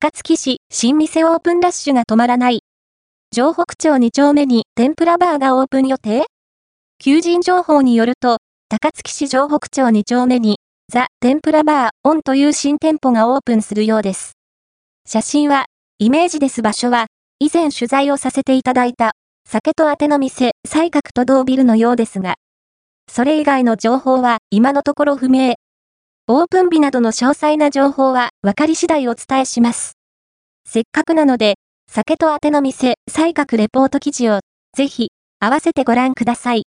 高槻市新店オープンラッシュが止まらない。城北町2丁目に天ぷらバーがオープン予定？求人情報によると、高槻市城北町2丁目に、ザ・天ぷらバーオンという新店舗がオープンするようです。写真は、イメージです場所は、以前取材をさせていただいた、酒とあての店、西角と同ビルのようですが、それ以外の情報は今のところ不明。オープン日などの詳細な情報は分かり次第お伝えします。せっかくなので、酒とあての店、西角レポート記事を、ぜひ、合わせてご覧ください。